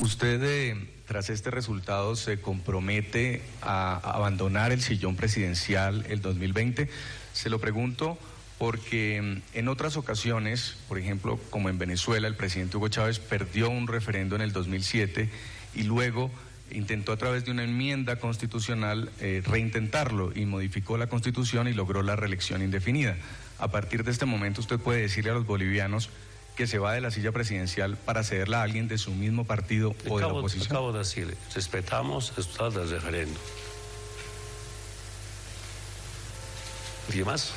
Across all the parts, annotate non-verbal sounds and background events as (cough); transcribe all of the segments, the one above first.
Usted, eh, tras este resultado, se compromete a abandonar el sillón presidencial el 2020. Se lo pregunto porque mm, en otras ocasiones, por ejemplo, como en Venezuela, el presidente Hugo Chávez perdió un referendo en el 2007 y luego intentó a través de una enmienda constitucional eh, reintentarlo y modificó la constitución y logró la reelección indefinida. A partir de este momento usted puede decirle a los bolivianos que se va de la silla presidencial para cederla a alguien de su mismo partido o de la oposición. Acabo de decir, respetamos el resultado del referendo. ¿Y más?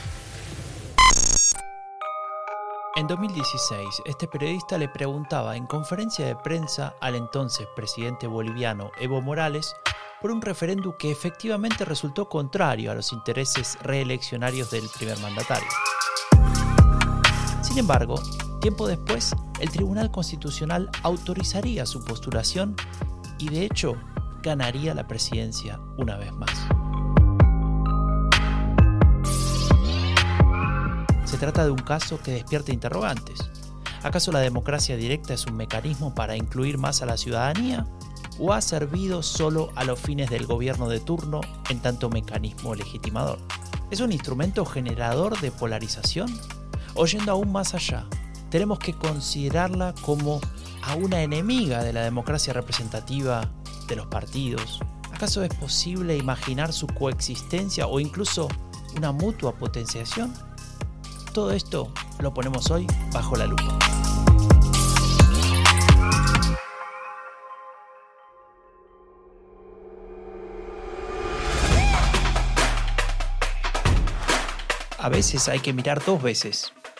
En 2016, este periodista le preguntaba en conferencia de prensa al entonces presidente boliviano Evo Morales por un referéndum que efectivamente resultó contrario a los intereses reeleccionarios del primer mandatario. Sin embargo, tiempo después, el Tribunal Constitucional autorizaría su postulación y de hecho ganaría la presidencia una vez más. Se trata de un caso que despierta interrogantes. ¿Acaso la democracia directa es un mecanismo para incluir más a la ciudadanía? ¿O ha servido solo a los fines del gobierno de turno en tanto mecanismo legitimador? ¿Es un instrumento generador de polarización? O yendo aún más allá, tenemos que considerarla como a una enemiga de la democracia representativa de los partidos. ¿Acaso es posible imaginar su coexistencia o incluso una mutua potenciación? Todo esto lo ponemos hoy bajo la lupa. A veces hay que mirar dos veces.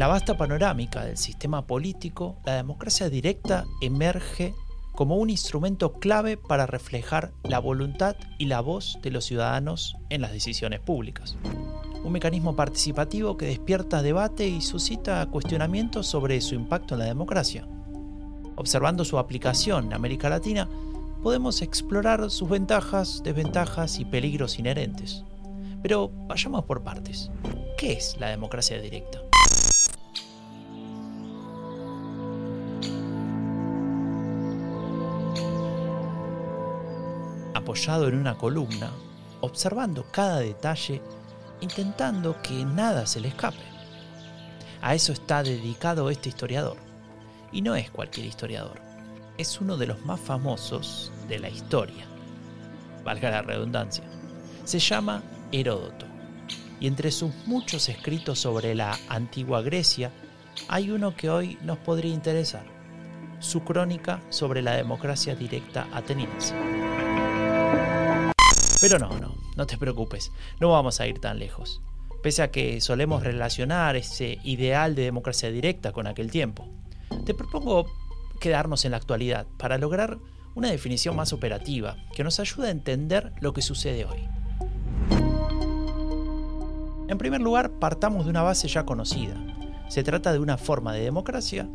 La vasta panorámica del sistema político, la democracia directa emerge como un instrumento clave para reflejar la voluntad y la voz de los ciudadanos en las decisiones públicas un mecanismo participativo que despierta debate y suscita cuestionamientos sobre su impacto en la democracia. Observando su aplicación en América Latina, podemos explorar sus ventajas, desventajas y peligros inherentes. Pero vayamos por partes. ¿Qué es la democracia directa? Apoyado en una columna, observando cada detalle intentando que nada se le escape. A eso está dedicado este historiador. Y no es cualquier historiador, es uno de los más famosos de la historia. Valga la redundancia. Se llama Heródoto. Y entre sus muchos escritos sobre la antigua Grecia, hay uno que hoy nos podría interesar. Su crónica sobre la democracia directa ateniense. Pero no, no, no te preocupes, no vamos a ir tan lejos. Pese a que solemos relacionar ese ideal de democracia directa con aquel tiempo. Te propongo quedarnos en la actualidad para lograr una definición más operativa que nos ayude a entender lo que sucede hoy. En primer lugar, partamos de una base ya conocida. Se trata de una forma de democracia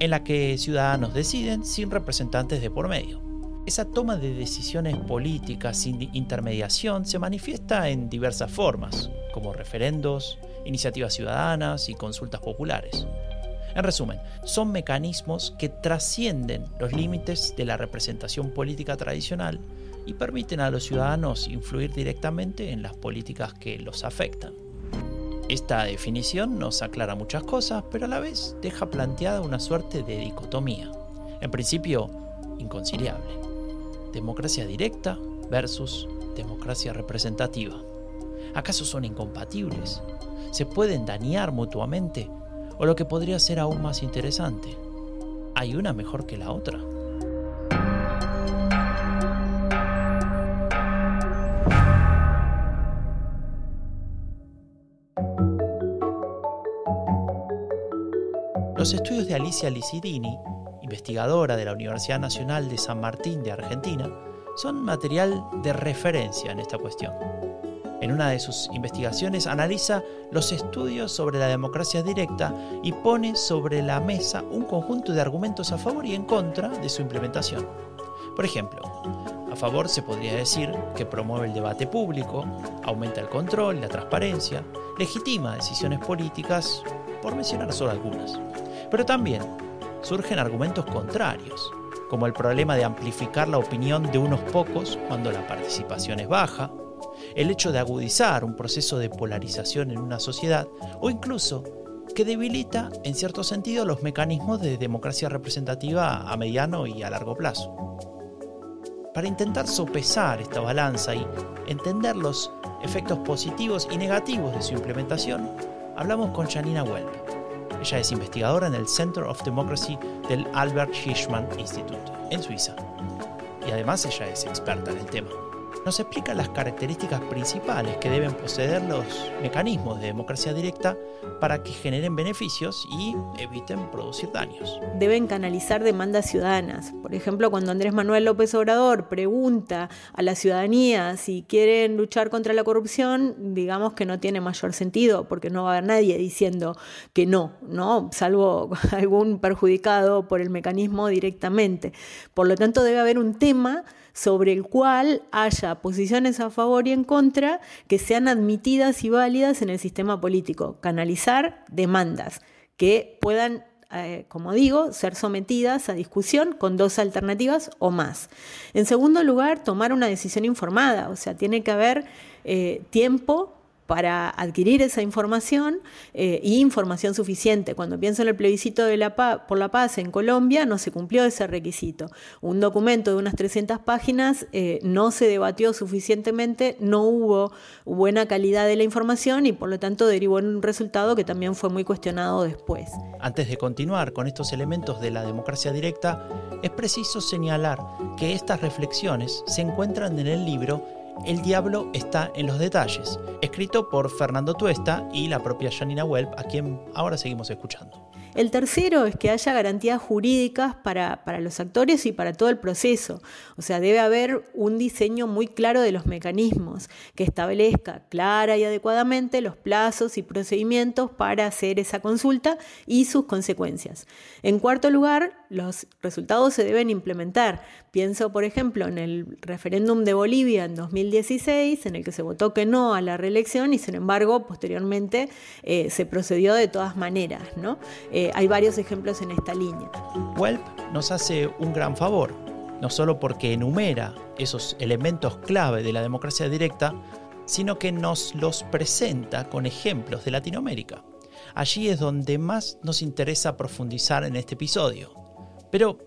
en la que ciudadanos deciden sin representantes de por medio. Esa toma de decisiones políticas sin intermediación se manifiesta en diversas formas, como referendos, iniciativas ciudadanas y consultas populares. En resumen, son mecanismos que trascienden los límites de la representación política tradicional y permiten a los ciudadanos influir directamente en las políticas que los afectan. Esta definición nos aclara muchas cosas, pero a la vez deja planteada una suerte de dicotomía, en principio inconciliable democracia directa versus democracia representativa. ¿Acaso son incompatibles? ¿Se pueden dañar mutuamente? ¿O lo que podría ser aún más interesante? ¿Hay una mejor que la otra? Los estudios de Alicia Licidini investigadora de la Universidad Nacional de San Martín de Argentina, son material de referencia en esta cuestión. En una de sus investigaciones analiza los estudios sobre la democracia directa y pone sobre la mesa un conjunto de argumentos a favor y en contra de su implementación. Por ejemplo, a favor se podría decir que promueve el debate público, aumenta el control, la transparencia, legitima decisiones políticas, por mencionar solo algunas. Pero también surgen argumentos contrarios, como el problema de amplificar la opinión de unos pocos cuando la participación es baja, el hecho de agudizar un proceso de polarización en una sociedad o incluso que debilita en cierto sentido los mecanismos de democracia representativa a mediano y a largo plazo. Para intentar sopesar esta balanza y entender los efectos positivos y negativos de su implementación, hablamos con Janina Welp. Ella es investigadora en el Center of Democracy del Albert Hirschman Institute, en Suiza. Y además ella es experta en el tema nos explica las características principales que deben poseer los mecanismos de democracia directa para que generen beneficios y eviten producir daños. Deben canalizar demandas ciudadanas. Por ejemplo, cuando Andrés Manuel López Obrador pregunta a la ciudadanía si quieren luchar contra la corrupción, digamos que no tiene mayor sentido, porque no va a haber nadie diciendo que no, ¿no? Salvo (laughs) algún perjudicado por el mecanismo directamente. Por lo tanto, debe haber un tema sobre el cual haya posiciones a favor y en contra que sean admitidas y válidas en el sistema político. Canalizar demandas que puedan eh, como digo, ser sometidas a discusión con dos alternativas o más. En segundo lugar, tomar una decisión informada, o sea, tiene que haber eh, tiempo para adquirir esa información eh, y información suficiente. Cuando pienso en el plebiscito por la paz en Colombia, no se cumplió ese requisito. Un documento de unas 300 páginas eh, no se debatió suficientemente, no hubo buena calidad de la información y por lo tanto derivó en un resultado que también fue muy cuestionado después. Antes de continuar con estos elementos de la democracia directa, es preciso señalar que estas reflexiones se encuentran en el libro el diablo está en los detalles, escrito por Fernando Tuesta y la propia Janina Welp, a quien ahora seguimos escuchando. El tercero es que haya garantías jurídicas para, para, los actores y para todo el proceso. O sea, debe haber un diseño muy claro de los mecanismos que establezca clara y adecuadamente los plazos y procedimientos para hacer esa consulta y sus consecuencias. En cuarto lugar, los resultados se deben implementar. Pienso, por ejemplo, en el referéndum de Bolivia en 2016, en el que se votó que no a la reelección y, sin embargo, posteriormente eh, se procedió de todas maneras. Eh, hay varios ejemplos en esta línea. Welp nos hace un gran favor, no solo porque enumera esos elementos clave de la democracia directa, sino que nos los presenta con ejemplos de Latinoamérica. Allí es donde más nos interesa profundizar en este episodio. Pero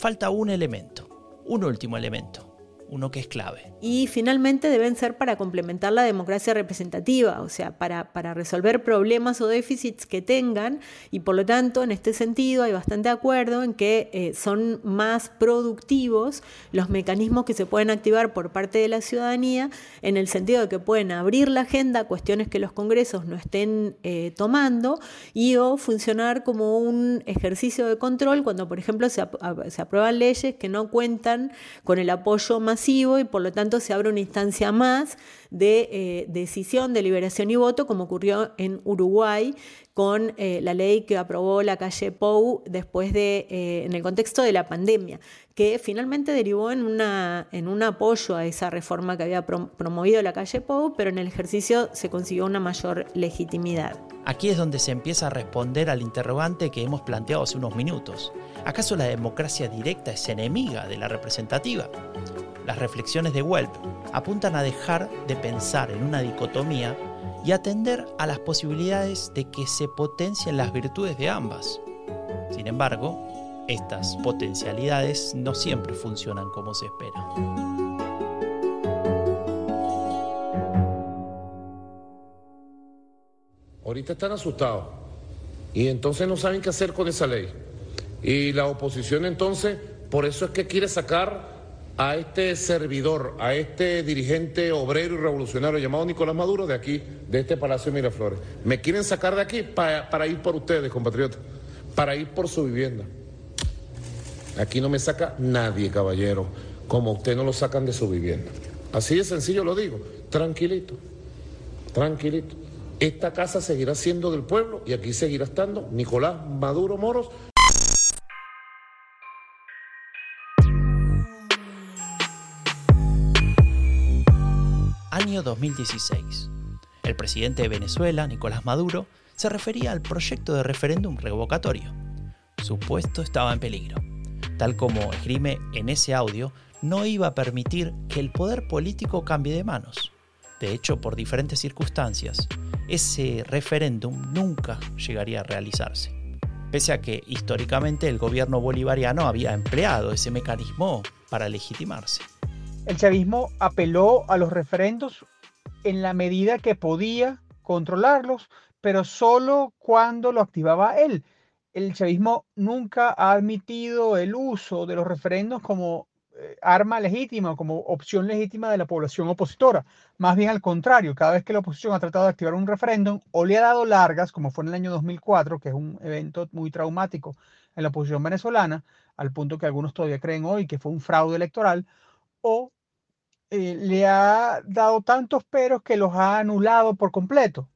falta un elemento, un último elemento, uno que es clave. Y finalmente deben ser para complementar la democracia representativa, o sea, para, para, resolver problemas o déficits que tengan y por lo tanto en este sentido hay bastante acuerdo en que eh, son más productivos los mecanismos que se pueden activar por parte de la ciudadanía en el sentido de que pueden abrir la agenda a cuestiones que los congresos no estén eh, tomando y o funcionar como un ejercicio de control cuando por ejemplo se, se aprueban leyes que no cuentan con el apoyo más y por lo tanto se abre una instancia más de eh, decisión, deliberación y voto, como ocurrió en Uruguay con eh, la ley que aprobó la calle Pou después de, eh, en el contexto de la pandemia, que finalmente derivó en, una, en un apoyo a esa reforma que había promovido la calle Pou, pero en el ejercicio se consiguió una mayor legitimidad. Aquí es donde se empieza a responder al interrogante que hemos planteado hace unos minutos. ¿Acaso la democracia directa es enemiga de la representativa? Las reflexiones de Welp apuntan a dejar de pensar en una dicotomía y atender a las posibilidades de que se potencien las virtudes de ambas. Sin embargo, estas potencialidades no siempre funcionan como se espera. Ahorita están asustados y entonces no saben qué hacer con esa ley. Y la oposición entonces, por eso es que quiere sacar a este servidor, a este dirigente obrero y revolucionario llamado Nicolás Maduro de aquí, de este Palacio de Miraflores. Me quieren sacar de aquí para, ir por ustedes, compatriotas, para ir por su vivienda. Aquí no me saca nadie, caballero. como usted no lo sacan de su vivienda. Así de sencillo lo digo, tranquilito, tranquilito. Esta casa seguirá siendo del pueblo y aquí seguirá estando Nicolás Maduro Moros. Año 2016. El presidente de Venezuela, Nicolás Maduro, se refería al proyecto de referéndum revocatorio. Su puesto estaba en peligro. Tal como esgrime en ese audio, no iba a permitir que el poder político cambie de manos. De hecho, por diferentes circunstancias, ese referéndum nunca llegaría a realizarse. Pese a que históricamente el gobierno bolivariano había empleado ese mecanismo para legitimarse. El chavismo apeló a los referendos en la medida que podía controlarlos, pero solo cuando lo activaba él. El chavismo nunca ha admitido el uso de los referendos como eh, arma legítima, como opción legítima de la población opositora. Más bien al contrario, cada vez que la oposición ha tratado de activar un referéndum o le ha dado largas, como fue en el año 2004, que es un evento muy traumático en la oposición venezolana, al punto que algunos todavía creen hoy que fue un fraude electoral, o eh, le ha dado tantos peros que los ha anulado por completo,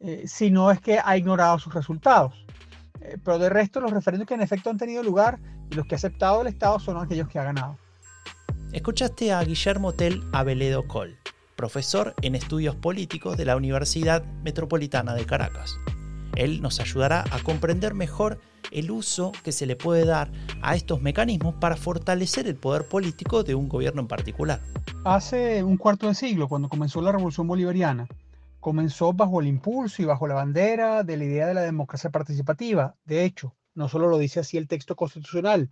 eh, si no es que ha ignorado sus resultados. pero de resto, los referéndums que en efecto han tenido lugar y los que ha aceptado el Estado son aquellos que ha ganado. Escuchaste a Guillermo Tel Aveledo Col, profesor en estudios políticos de la Universidad Metropolitana de Caracas. Él nos ayudará a comprender mejor el uso que se le puede dar a estos mecanismos para fortalecer el poder político de un gobierno en particular. Hace un cuarto de siglo, cuando comenzó la Revolución Bolivariana, comenzó bajo el impulso y bajo la bandera de la idea de la democracia participativa. De hecho, no solo lo dice así el texto constitucional,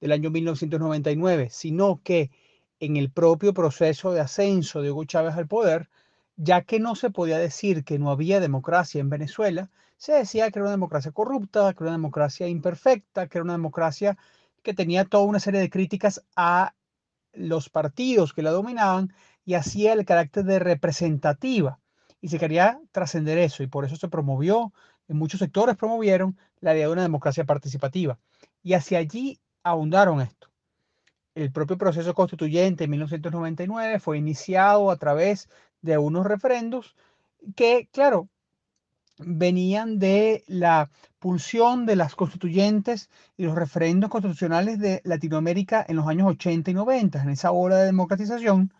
del año 1999, sino que en el propio proceso de ascenso de Hugo Chávez al poder, ya que no se podía decir que no había democracia en Venezuela, se decía que era una democracia corrupta, que era una democracia imperfecta, que era una democracia que tenía toda una serie de críticas a los partidos que la dominaban y hacía el carácter de representativa. Y se quería trascender eso y por eso se promovió, en muchos sectores promovieron la idea de una democracia participativa. Y hacia allí ahondaron esto. El propio proceso constituyente en 1999 fue iniciado a través de unos referendos que, claro, venían de la pulsión de las constituyentes y los referendos constitucionales de Latinoamérica en los años 80 y 90, en esa ola de democratización,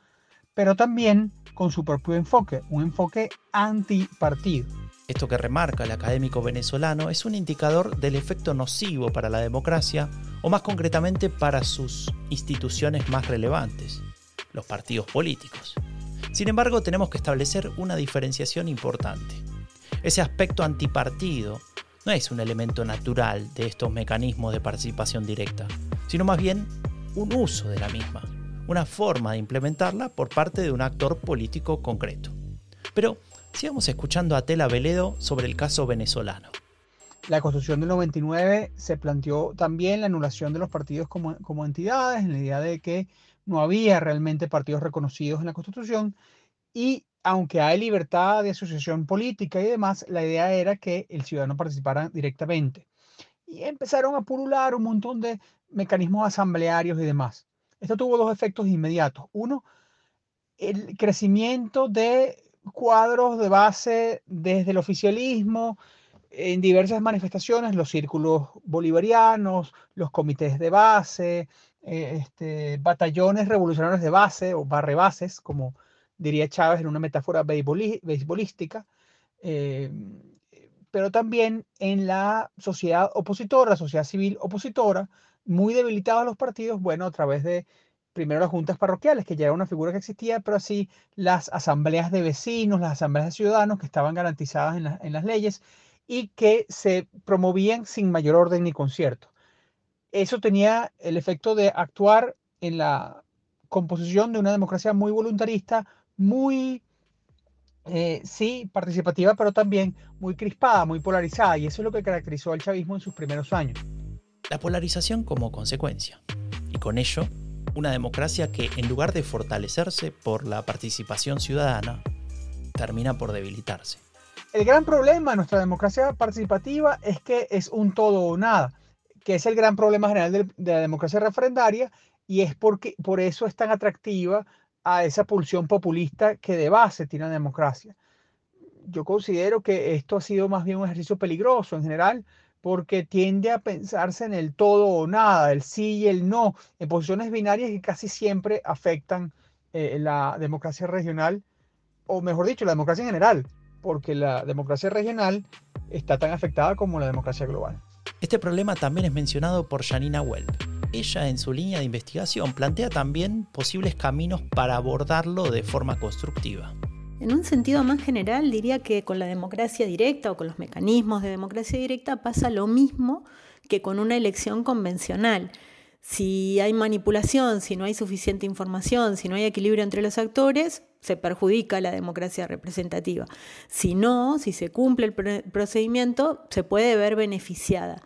pero también con su propio enfoque, un enfoque antipartido. Esto que remarca el académico venezolano es un indicador del efecto nocivo para la democracia o más concretamente para sus instituciones más relevantes, los partidos políticos. Sin embargo, tenemos que establecer una diferenciación importante. Ese aspecto antipartido no es un elemento natural de estos mecanismos de participación directa, sino más bien un uso de la misma, una forma de implementarla por parte de un actor político concreto. Pero Sigamos escuchando a Tela Veledo sobre el caso venezolano. La Constitución del 99 se planteó también la anulación de los partidos como, como entidades, en la idea de que no había realmente partidos reconocidos en la Constitución y aunque hay libertad de asociación política y demás, la idea era que el ciudadano participara directamente. Y empezaron a pulular un montón de mecanismos asamblearios y demás. Esto tuvo dos efectos inmediatos. Uno, el crecimiento de cuadros de base desde el oficialismo, en diversas manifestaciones, los círculos bolivarianos, los comités de base, eh, este, batallones revolucionarios de base o barrebases, como diría Chávez en una metáfora beisbolística, eh, pero también en la sociedad opositora, la sociedad civil opositora, muy debilitados los partidos, bueno, a través de primero las juntas parroquiales, que ya era una figura que existía, pero así las asambleas de vecinos, las asambleas de ciudadanos que estaban garantizadas en, las leyes y que se promovían sin mayor orden ni concierto. Eso tenía el efecto de actuar en la composición de una democracia muy voluntarista, muy, eh, sí, participativa, pero también muy crispada, muy polarizada, y eso es lo que caracterizó al chavismo en sus primeros años. La polarización como consecuencia, y con ello una democracia que en lugar de fortalecerse por la participación ciudadana, termina por debilitarse. El gran problema de nuestra democracia participativa es que es un todo o nada, que es el gran problema general de, la democracia referendaria y es porque por eso es tan atractiva a esa pulsión populista que de base tiene la democracia. Yo considero que esto ha sido más bien un ejercicio peligroso en general porque tiende a pensarse en el todo o nada, el sí y el no, en posiciones binarias que casi siempre afectan eh, la democracia regional, o mejor dicho, la democracia en general, porque la democracia regional está tan afectada como la democracia global. Este problema también es mencionado por Janina Welp. Ella en su línea de investigación plantea también posibles caminos para abordarlo de forma constructiva. En un sentido más general, diría que con la democracia directa o con los mecanismos de democracia directa pasa lo mismo que con una elección convencional. Si hay manipulación, si no hay suficiente información, si no hay equilibrio entre los actores, se perjudica la democracia representativa. Si no, si se cumple el procedimiento, se puede ver beneficiada.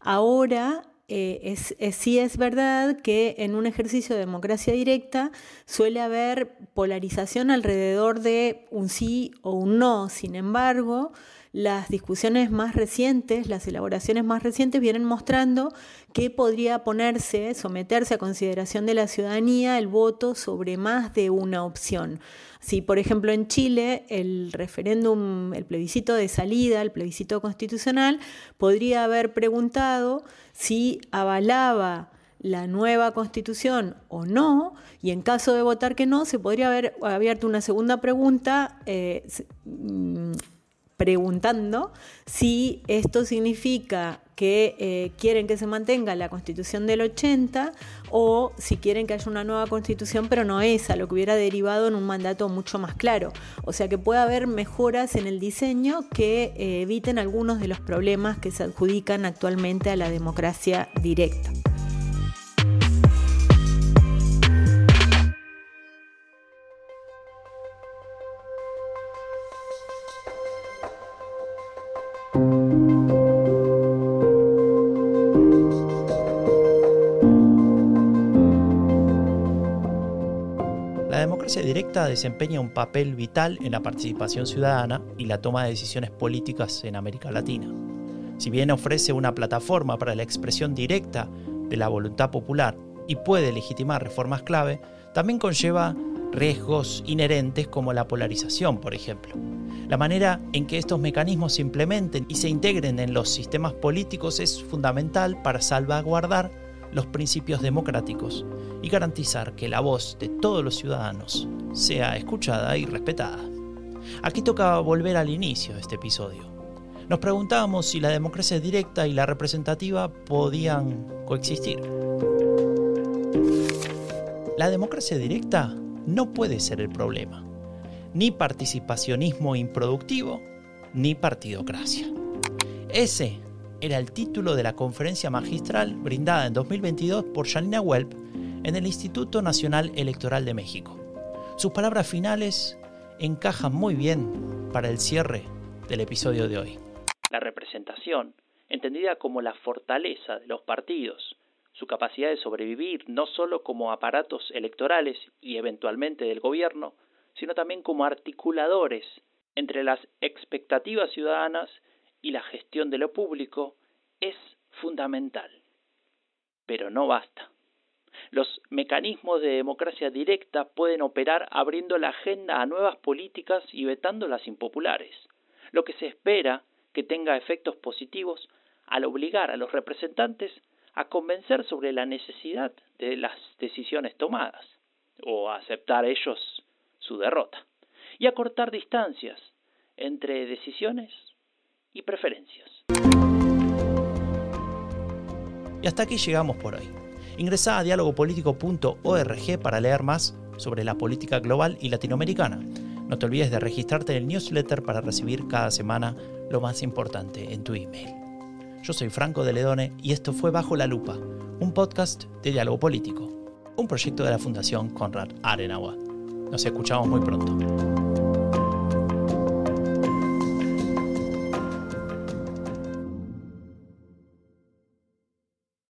Ahora eh, sí es verdad que en un ejercicio de democracia directa suele haber polarización alrededor de un sí o un no. Sin embargo, las discusiones más recientes, las elaboraciones más recientes vienen mostrando que podría ponerse, someterse a consideración de la ciudadanía el voto sobre más de una opción. Si, por ejemplo, en Chile el referéndum, el plebiscito de salida, el plebiscito constitucional, podría haber preguntado si avalaba la nueva constitución o no, y en caso de votar que no, se podría haber abierto una segunda pregunta eh, mm, preguntando si esto significa que eh, quieren que se mantenga la constitución del 80 o si quieren que haya una nueva constitución, pero no esa, lo que hubiera derivado en un mandato mucho más claro. O sea que puede haber mejoras en el diseño que eh, eviten algunos de los problemas que se adjudican actualmente a la democracia directa. Directa desempeña un papel vital en la participación ciudadana y la toma de decisiones políticas en América Latina. Si bien ofrece una plataforma para la expresión directa de la voluntad popular y puede legitimar reformas clave, también conlleva riesgos inherentes como la polarización, por ejemplo. La manera en que estos mecanismos se implementen y se integren en los sistemas políticos es fundamental para salvaguardar los principios democráticos y garantizar que la voz de todos los ciudadanos sea escuchada y respetada. Aquí toca volver al inicio de este episodio. Nos preguntábamos si la democracia directa y la representativa podían coexistir. La democracia directa no puede ser el problema, ni participacionismo improductivo, ni partidocracia. Ese era el título de la conferencia magistral brindada en 2022 por Janina Welp en el Instituto Nacional Electoral de México. Sus palabras finales encajan muy bien para el cierre del episodio de hoy. La representación, entendida como la fortaleza de los partidos, su capacidad de sobrevivir no solo como aparatos electorales y eventualmente del gobierno, sino también como articuladores entre las expectativas ciudadanas y la gestión de lo público es fundamental. Pero no basta. Los mecanismos de democracia directa pueden operar abriendo la agenda a nuevas políticas y vetando las impopulares, lo que se espera que tenga efectos positivos al obligar a los representantes a convencer sobre la necesidad de las decisiones tomadas, o a aceptar ellos su derrota, y a cortar distancias entre decisiones y preferencias. Y hasta aquí llegamos por hoy. Ingresa a dialogopolitico.org para leer más sobre la política global y latinoamericana. No te olvides de registrarte en el newsletter para recibir cada semana lo más importante en tu email. Yo soy Franco de Ledone y esto fue Bajo la Lupa, un podcast de diálogo político, un proyecto de la Fundación Conrad Adenauer. Nos escuchamos muy pronto.